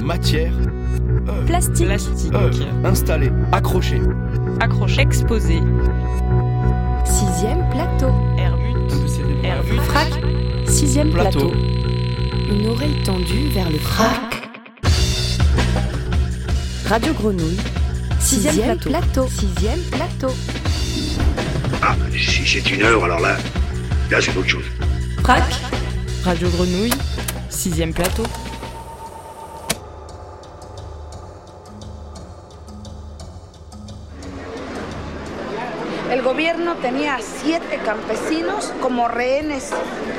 Matière. Plastique. Plastique. Installé. Accroché. Accroché. Exposé. Sixième plateau. Herbut. Frac. Sixième Plateau. plateau. Une oreille tendue vers le frac. Radio Grenouille. Sixième, plateau. Sixième plateau. Ah, si c'est une heure, alors là, là c'est autre chose. Frac. Radio Grenouille. Sixième plateau. El gobierno tenía siete campesinos como rehenes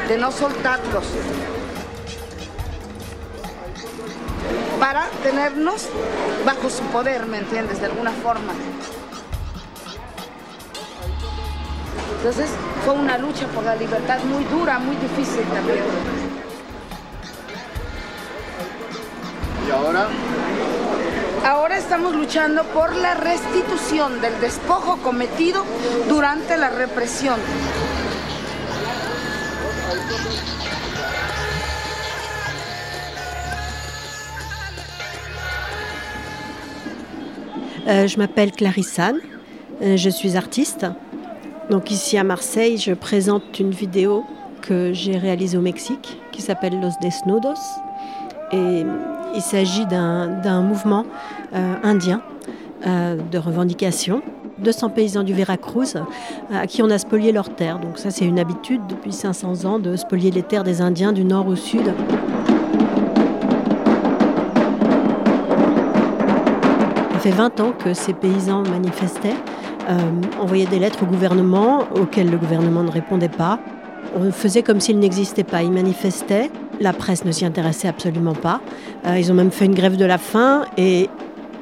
de no soltarlos para tenernos bajo su poder, ¿me entiendes? De alguna forma. Entonces fue una lucha por la libertad muy dura, muy difícil también. Y ahora Ahora estamos luchando por la restitución del despojo cometido durante la represión. Euh, je m'appelle Clarissane, euh, je suis artiste. Donc ici à Marseille, je présente une vidéo que j'ai réalisée au Mexique qui s'appelle Los Desnudos. Et il s'agit d'un d'un mouvement euh, indien euh, de revendication. 200 paysans du Veracruz euh, à qui on a spolié leurs terres. Donc ça c'est une habitude depuis 500 ans de spolier les terres des Indiens du nord au sud. Ça fait 20 ans que ces paysans manifestaient, envoyaient des lettres au gouvernement auxquelles le gouvernement ne répondait pas. On faisait comme s'ils n'existaient pas. Ils manifestaient, la presse ne s'y intéressait absolument pas. Ils ont même fait une grève de la faim et,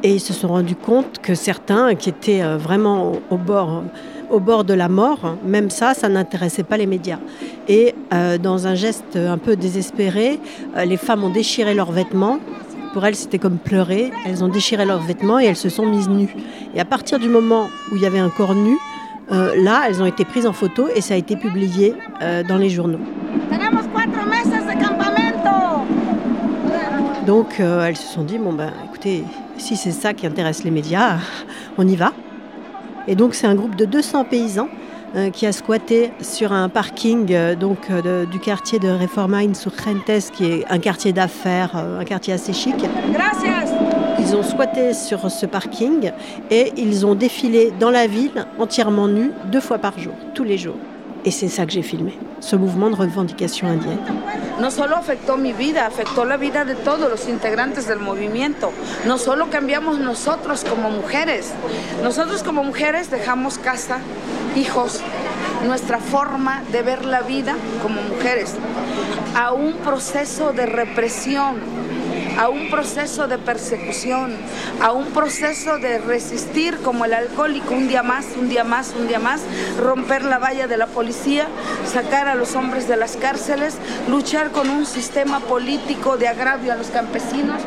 et ils se sont rendus compte que certains qui étaient euh, vraiment au, bord, au bord de la mort, même ça, ça n'intéressait pas les médias. Et euh, dans un geste un peu désespéré, euh, les femmes ont déchiré leurs vêtements pour elles, c'était comme pleurer. Elles ont déchiré leurs vêtements et elles se sont mises nues. Et à partir du moment où il y avait un corps nu, euh, là, elles ont été prises en photo et ça a été publié euh, dans les journaux. Donc, euh, elles se sont dit bon ben, écoutez, si c'est ça qui intéresse les médias, on y va. Et donc, c'est un groupe de 200 paysans euh, qui a squatté sur un parking euh, donc euh, de- du quartier de Reforma Insurgentes, qui est un quartier d'affaires, un quartier assez chic. Gracias. Ils ont squatté sur ce parking et ils ont défilé dans la ville entièrement nus deux fois par jour, tous les jours. Et c'est ça que j'ai filmé, ce mouvement de revendication indienne. No solo afectó mi vida, afectó la vida de todos los integrantes del movimiento. No solo cambiamos nosotros como mujeres, nosotros como mujeres dejamos casa, hijos, nuestra forma de ver la vida como mujeres, a un proceso de represión, a un proceso de persecución, a un proceso de resistir como el alcohólico un día más, un día más, un día más, romper la valla de la policía, sacar a los hombres de las cárceles, luchar con un sistema político de agravio a los campesinos.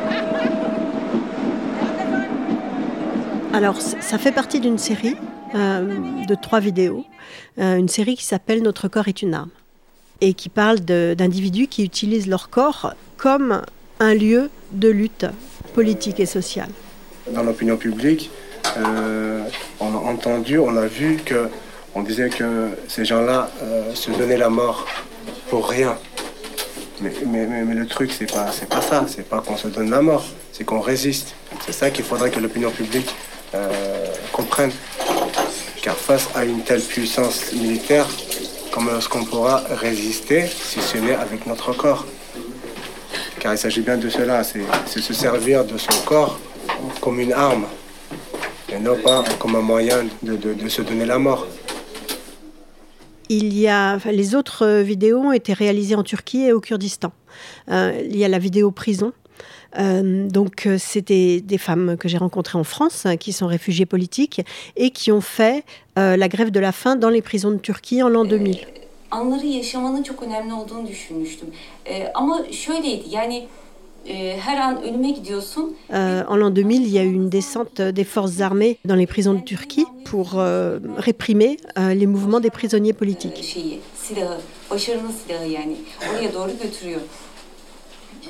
Alors, ça fait partie d'une série euh, de trois vidéos, euh, une série qui s'appelle Notre corps est une arme et qui parle d'individus qui utilisent leur corps comme un lieu de lutte politique et sociale. dans l'opinion publique, euh, on a entendu, on a vu que on disait que ces gens-là euh, se donnaient la mort pour rien. Mais, le truc, c'est pas, c'est pas ça. C'est pas qu'on se donne la mort, c'est qu'on résiste. C'est ça qu'il faudrait que l'opinion publique euh, comprenne. Car face à une telle puissance militaire, comment est-ce qu'on pourra résister si ce n'est avec notre corps? Car il s'agit bien de cela, c'est c'est se servir de son corps comme une arme, et non pas comme un moyen de, se donner la mort. Il y a, les autres vidéos ont été réalisées en Turquie et au Kurdistan. Euh, il y a la vidéo prison. Euh, donc, euh, c'était des femmes que j'ai rencontrées en France euh, qui sont réfugiées politiques et qui ont fait la grève de la faim dans les prisons de Turquie en l'an 2000. Anları yaşamanın çok önemli olduğunu düşünmüştüm. Ee, ama şöyleydi yani e. Euh, en l'an 2000, il y a eu une descente des forces armées dans les prisons de Turquie pour euh, réprimer euh, les mouvements des prisonniers politiques.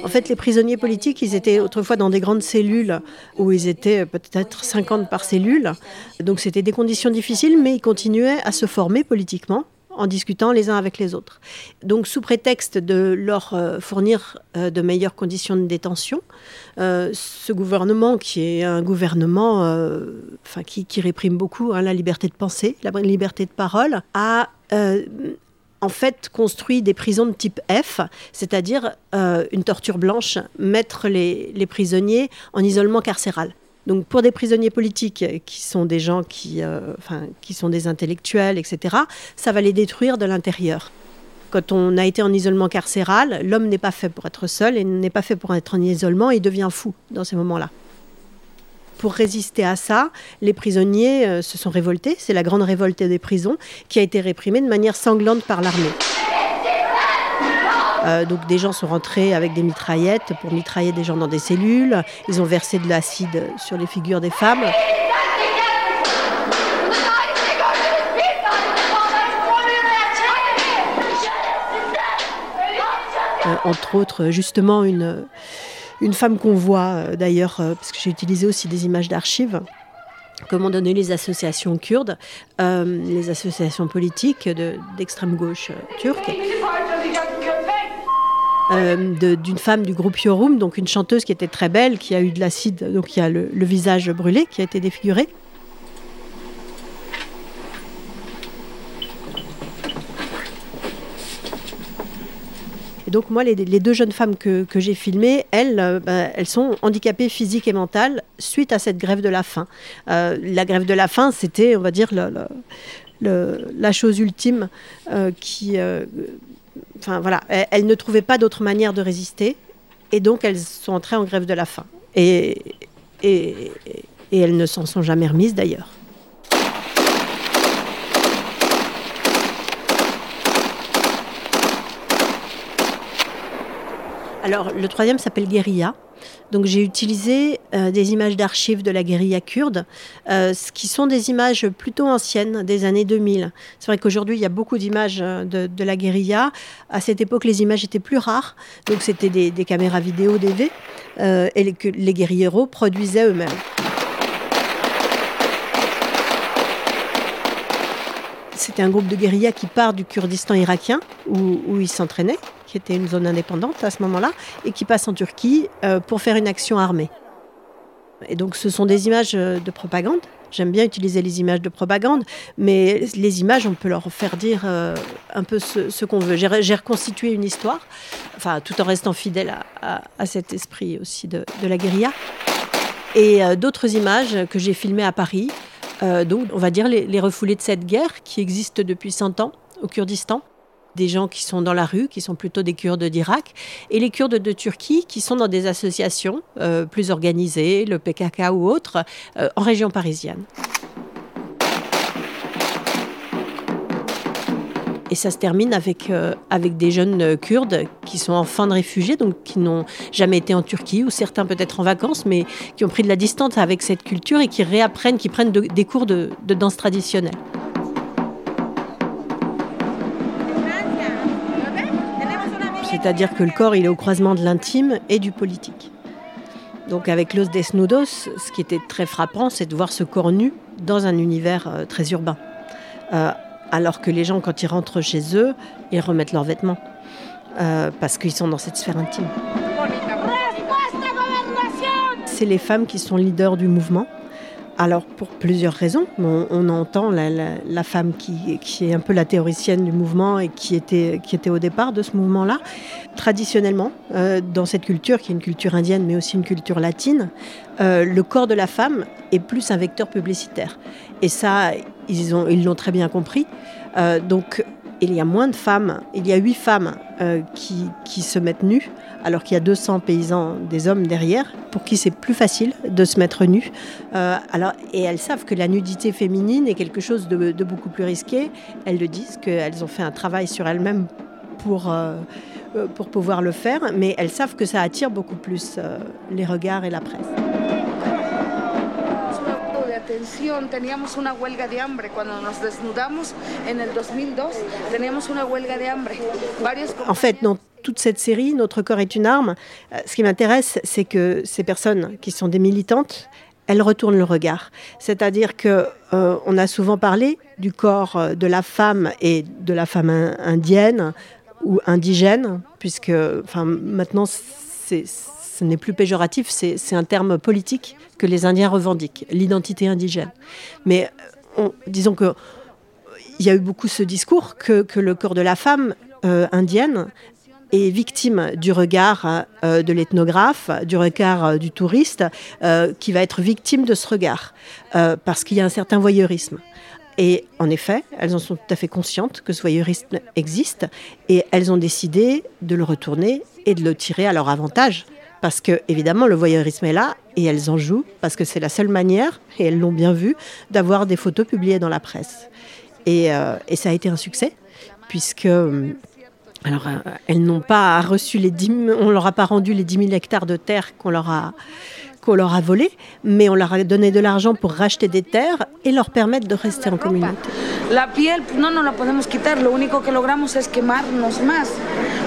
En fait, les prisonniers politiques, ils étaient autrefois dans des grandes cellules où ils étaient peut-être 50 par cellule. Donc c'était des conditions difficiles, mais ils continuaient à se former politiquement en discutant les uns avec les autres. Donc sous prétexte de leur euh, fournir euh, de meilleures conditions de détention, euh, ce gouvernement, qui est un gouvernement enfin, qui, réprime beaucoup hein, la liberté de penser, la liberté de parole, a en fait construit des prisons de type F, c'est-à-dire une torture blanche, mettre les, les prisonniers en isolement carcéral. Donc pour des prisonniers politiques qui sont des gens qui, euh, qui sont des intellectuels, etc., ça va les détruire de l'intérieur. Quand on a été en isolement carcéral, l'homme n'est pas fait pour être seul et n'est pas fait pour être en isolement, il devient fou dans ces moments-là. Pour résister à ça, les prisonniers euh, se sont révoltés. C'est la grande révolte des prisons qui a été réprimée de manière sanglante par l'armée. Euh, donc des gens sont rentrés avec des mitraillettes pour mitrailler des gens dans des cellules. Ils ont versé de l'acide sur les figures des femmes. Euh, entre autres, justement, une, femme qu'on voit euh, d'ailleurs, parce que j'ai utilisé aussi des images d'archives, comment donner les associations kurdes, les associations politiques d'extrême gauche turque. Euh, d'une femme du groupe Yorum, donc une chanteuse qui était très belle, qui a eu de l'acide, donc qui a le, visage brûlé, qui a été défiguré. Et donc moi, les, deux jeunes femmes que, j'ai filmées, elles, euh, bah, elles sont handicapées physiques et mentales suite à cette grève de la faim. Euh, la grève de la faim, c'était, on va dire, la chose ultime qui enfin voilà, elles, ne trouvaient pas d'autre manière de résister, et donc elles sont entrées en grève de la faim. Et, et, et elles ne s'en sont jamais remises d'ailleurs. Alors le troisième s'appelle Guérilla. Donc j'ai utilisé euh, des images d'archives de la guérilla kurde, euh, qui sont des images plutôt anciennes, des années 2000. C'est vrai qu'aujourd'hui, il y a beaucoup d'images euh, de, la guérilla. À cette époque, les images étaient plus rares, donc c'était des, caméras vidéo DV, et que les guérilleros produisaient eux-mêmes. C'était un groupe de guérilla qui part du Kurdistan irakien, où, ils s'entraînaient qui était une zone indépendante à ce moment-là, et qui passe en Turquie euh, pour faire une action armée. Et donc ce sont des images euh, de propagande. J'aime bien utiliser les images de propagande, mais les images, on peut leur faire dire euh, un peu ce, qu'on veut. J'ai reconstitué une histoire, enfin, tout en restant fidèle à, cet esprit aussi de, la guérilla. Et d'autres images que j'ai filmées à Paris, donc on va dire les, les refoulés de cette guerre qui existe depuis 100 ans au Kurdistan des gens qui sont dans la rue, qui sont plutôt des Kurdes d'Irak, et les Kurdes de Turquie qui sont dans des associations euh, plus organisées, le PKK ou autres, euh, en région parisienne. Et ça se termine avec, euh, avec des jeunes Kurdes qui sont enfants de réfugiés, donc qui n'ont jamais été en Turquie, ou certains peut-être en vacances, mais qui ont pris de la distance avec cette culture et qui réapprennent, qui prennent des cours de danse traditionnelle. C'est-à-dire que le corps, il est au croisement de l'intime et du politique. Donc avec Los Desnudos, ce qui était très frappant, c'est de voir ce corps nu dans un univers euh, très urbain. Euh, alors que les gens, quand ils rentrent chez eux, ils remettent leurs vêtements. Euh, parce qu'ils sont dans cette sphère intime. C'est les femmes qui sont leaders du mouvement. Alors, pour plusieurs raisons. On, entend la, femme qui, est un peu la théoricienne du mouvement et qui était, qui était au départ de ce mouvement-là. Traditionnellement, euh, dans cette culture, qui est une culture indienne, mais aussi une culture latine, euh, le corps de la femme est plus un vecteur publicitaire. Et ça, ils l'ont très bien compris. Euh, donc, il y a moins de femmes, il y a huit femmes qui, qui se mettent nues alors qu'il y a 200 paysans, des hommes derrière, pour qui c'est plus facile de se mettre nu. Euh, alors, et elles savent que la nudité féminine est quelque chose de, beaucoup plus risqué. Elles le disent, qu'elles ont fait un travail sur elles-mêmes pour, euh, euh, pour pouvoir le faire, mais elles savent que ça attire beaucoup plus les regards et la presse. En el 2002, teníamos una huelga de hambre. En fait, toute cette série, Notre corps est une arme, euh, ce qui m'intéresse, c'est que ces personnes qui sont des militantes, elles retournent le regard. C'est-à-dire que euh, on a souvent parlé du corps de la femme et de la femme indienne ou indigène, puisque enfin, maintenant ce n'est plus péjoratif, c'est un terme politique que les Indiens revendiquent, l'identité indigène. Mais disons que il y a eu beaucoup ce discours que, le corps de la femme euh, indienne est victime du regard euh, de l'ethnographe, du regard euh, du touriste, qui va être victime de ce regard, parce qu'il y a un certain voyeurisme. Et en effet, elles en sont tout à fait conscientes que ce voyeurisme existe, et elles ont décidé de le retourner et de le tirer à leur avantage. Parce que, évidemment, le voyeurisme est là, et elles en jouent, parce que c'est la seule manière, et elles l'ont bien vu, d'avoir des photos publiées dans la presse. Et, et ça a été un succès, puisque alors, euh, elles n'ont pas reçu les 10 on leur a pas rendu les 10 000 hectares de terre qu'on leur a qu'on leur a volé, mais on leur a donné de l'argent pour racheter des terres et leur permettre de rester en communauté. La piel no no la podemos quitar, lo único que logramos es quemarnos más.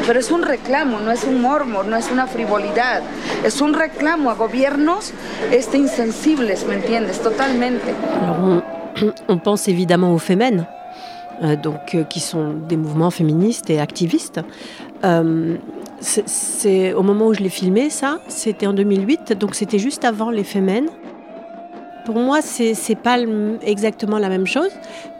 Pero es un reclamo, no es un mormo, no es una frivolidad. Es un reclamo a gobiernos este, insensibles, ¿me entiendes? Totalmente. Alors on, on pense évidemment aux femmes euh, donc, euh, qui sont des mouvements féministes et activistes. Euh, c'est au moment où je l'ai filmé, ça, c'était en 2008, donc c'était juste avant les Femmes. Pour moi, c'est n'est pas exactement la même chose,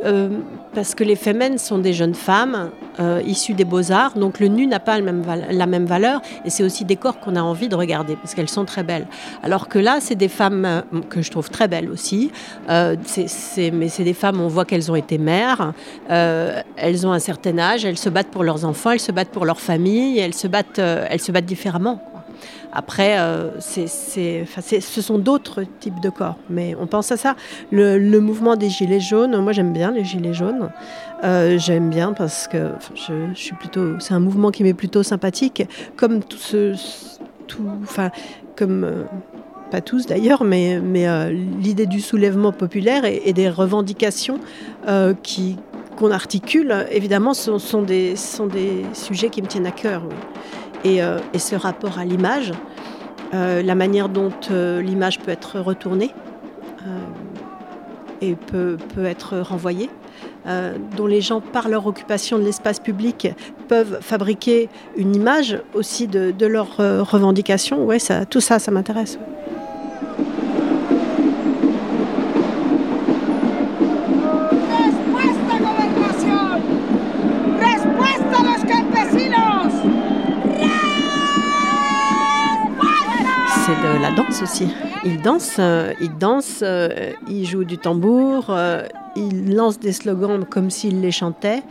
euh, parce que les femmes sont des jeunes femmes euh, issues des beaux-arts, donc le nu n'a pas la même, la même valeur, et c'est aussi des corps qu'on a envie de regarder, parce qu'elles sont très belles. Alors que là, c'est des femmes euh, que je trouve très belles aussi, mais c'est des femmes, on voit qu'elles ont été mères, elles ont un certain âge, elles se battent pour leurs enfants, elles se battent pour leur famille, elles se battent, elles se battent différemment. Après, euh, ce sont d'autres types de corps, mais on pense à ça. Le, mouvement des gilets jaunes, moi j'aime bien les gilets jaunes. Euh, j'aime bien parce que je, suis plutôt, c'est un mouvement qui m'est plutôt sympathique, comme tout ce, tout, enfin, comme euh, pas tous d'ailleurs, mais, mais l'idée du soulèvement populaire et, des revendications qui qu'on articule, évidemment, sont, des, sont des sujets qui me tiennent à cœur. Euh, et, ce rapport à l'image, euh, la manière dont euh, l'image peut être retournée et peut, peut, être renvoyée, dont les gens, par leur occupation de l'espace public, peuvent fabriquer une image aussi de, de leurs revendications. Ouais, tout ça, ça m'intéresse. La danse aussi. Il danse, euh, il danse, euh, il joue du tambour, euh, il lance des slogans comme s'il les chantait.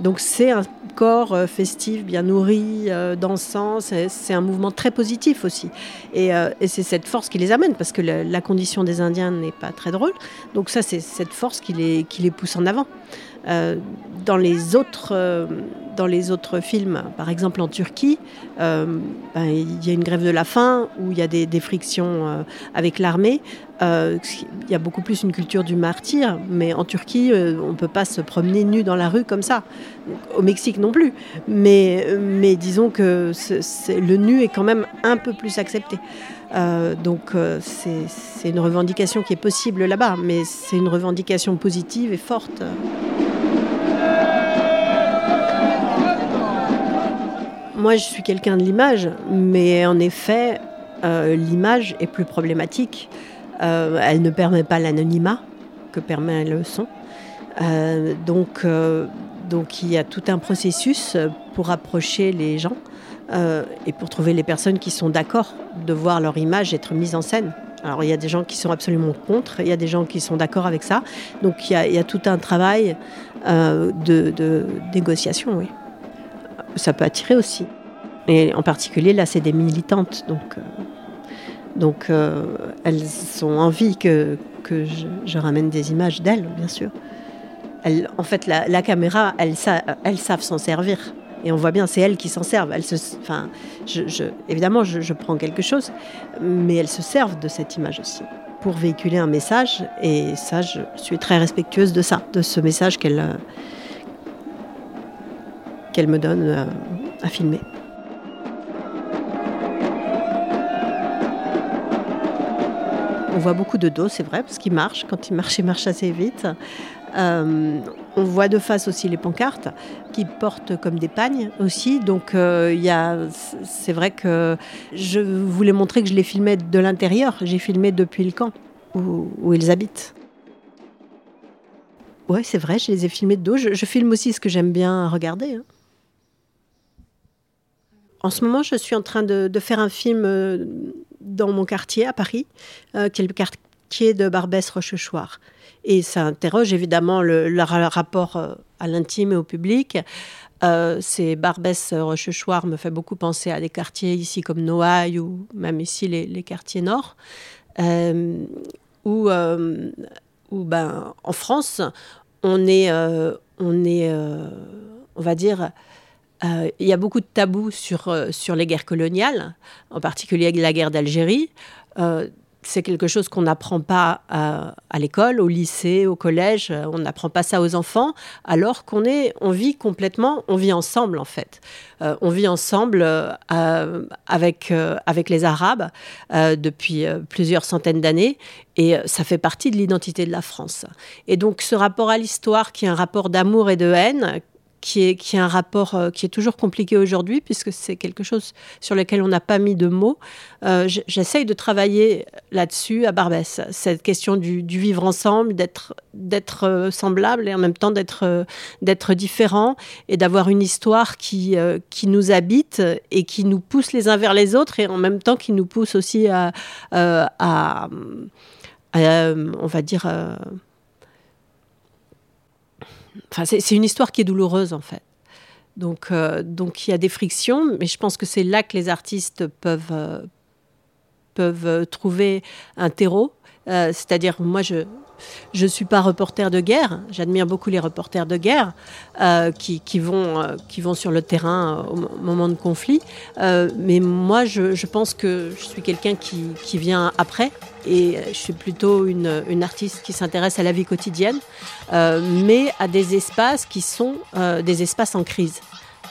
Donc c'est un corps festif, bien nourri, dansant. C'est un mouvement très positif aussi. Et, c'est cette force qui les amène, parce que la, condition des Indiens n'est pas très drôle. Donc ça, c'est cette force qui les pousse en avant. Euh, dans, les autres, euh, dans les autres films, par exemple en Turquie, euh, ben, il y a une grève de la faim où il y a des, frictions avec l'armée. il y a beaucoup plus une culture du martyr, mais en Turquie, on ne peut pas se promener nu dans la rue comme ça. Au Mexique non plus. Mais disons que le nu est quand même un peu plus accepté. donc c'est une revendication qui est possible là-bas, mais c'est une revendication positive et forte. Moi, je suis quelqu'un de l'image, mais en effet, euh, l'image est plus problématique. Euh, elle ne permet pas l'anonymat que permet le son. Euh, donc, donc, il y a tout un processus pour approcher les gens et pour trouver les personnes qui sont d'accord de voir leur image être mise en scène. Alors il y a des gens qui sont absolument contre, il y a des gens qui sont d'accord avec ça. Donc il y, a, tout un travail de, de négociation, oui ça peut attirer aussi. Et en particulier, là, c'est des militantes. Donc, euh, donc euh, elles ont envie que, que je, ramène des images d'elles, bien sûr. Elles, en fait, la, caméra, elles, savent s'en servir. Et on voit bien, c'est elles qui s'en servent. Elles se, enfin, évidemment, je, prends quelque chose, mais elles se servent de cette image aussi pour véhiculer un message. Et ça, je suis très respectueuse de ça, de ce message qu'elles qu'elle me donne euh, à filmer. On voit beaucoup de dos, c'est vrai, parce qu'il marche. Quand il marche, il marche assez vite. Euh, on voit de face aussi les pancartes qui portent comme des pagnes aussi. Donc euh, c'est vrai que je voulais montrer que je les filmais de l'intérieur. J'ai filmé depuis le camp où, ils habitent. Oui, c'est vrai, je les ai filmés de dos. Je, filme aussi ce que j'aime bien regarder. Hein. En ce moment, je suis en train de, faire un film euh, dans mon quartier à Paris, euh, qui est le quartier de Barbès-Rochechouart. Et ça interroge évidemment le, rapport euh, à l'intime et au public. c'est Barbès-Rochechouart me fait beaucoup penser à des quartiers ici comme Noailles ou même ici les, quartiers nord, où, où ben, en France, on est, on est on va dire, euh, il y a beaucoup de tabous sur, euh, sur les guerres coloniales, en particulier la guerre d'Algérie. Euh, c'est quelque chose qu'on n'apprend pas à, l'école, au lycée, au collège. On n'apprend pas ça aux enfants, alors qu'on est, on vit complètement, on vit ensemble en fait. on vit ensemble avec avec les Arabes depuis plusieurs centaines d'années, et ça fait partie de l'identité de la France. Et donc ce rapport à l'histoire, qui est un rapport d'amour et de haine, qui est, qui est un rapport euh, qui est toujours compliqué aujourd'hui, puisque c'est quelque chose sur lequel on n'a pas mis de mots. Euh, j'essaye de travailler là-dessus à Barbès, cette question du, vivre ensemble, d'être euh, semblable et en même temps d'être différent et d'avoir une histoire qui, qui nous habite et qui nous pousse les uns vers les autres et en même temps qui nous pousse aussi à, on va dire, c'est une histoire qui est douloureuse en fait. Donc, euh, donc il y a des frictions, mais je pense que c'est là que les artistes peuvent, euh, peuvent trouver un terreau. Euh, c'est-à-dire, moi, je, je ne suis pas reporter de guerre. J'admire beaucoup les reporters de guerre euh, qui, vont, euh, qui vont sur le terrain au moment de conflit. Euh, mais moi, je, pense que je suis quelqu'un qui, vient après. Et je suis plutôt une, une artiste qui s'intéresse à la vie quotidienne, mais à des espaces qui sont des espaces en crise.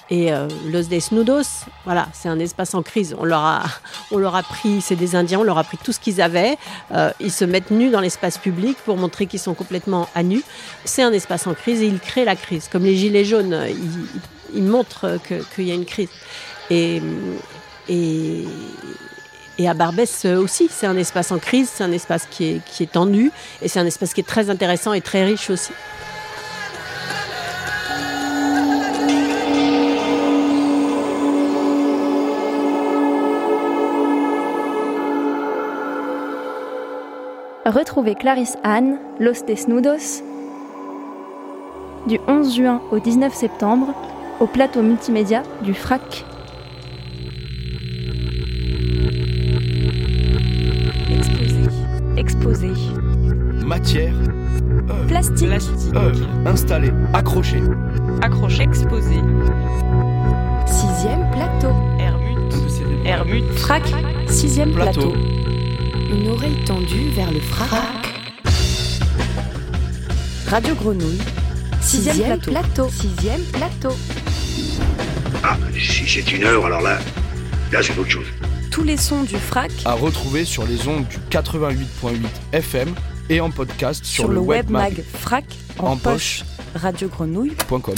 Et euh, Los Desnudos, voilà, c'est un espace en crise. On leur a, on leur a pris, c'est des Indiens, on leur a pris tout ce qu'ils avaient. Euh, ils se mettent nus dans l'espace public pour montrer qu'ils sont complètement à nu. C'est un espace en crise et ils créent la crise. Comme les Gilets jaunes, ils, ils montrent qu'il y a une crise. Et, et, et à Barbès aussi, c'est un espace en crise, c'est un espace qui est, qui est tendu et c'est un espace qui est très intéressant et très riche aussi. Retrouvez Clarisse Anne, Los Desnudos, du 11 juin au 19 septembre, au plateau multimédia du FRAC. Exposé. Exposé. Matière. Plastique. Plastique. Œuvre. Installé. Accroché. Accroché. Exposé. Sixième plateau. Hermut. Hermut. Frac. Sixième plateau. plateau. Une oreille tendue vers le frac. Radio Grenouille. Sixième, plateau. Sixième plateau. Ah, si c'est une heure, alors là, là c'est autre chose. Tous les sons du frac. À retrouver sur les ondes du 88.8 FM et en podcast sur, le, web mag frac en, poche. Radiogrenouille.com.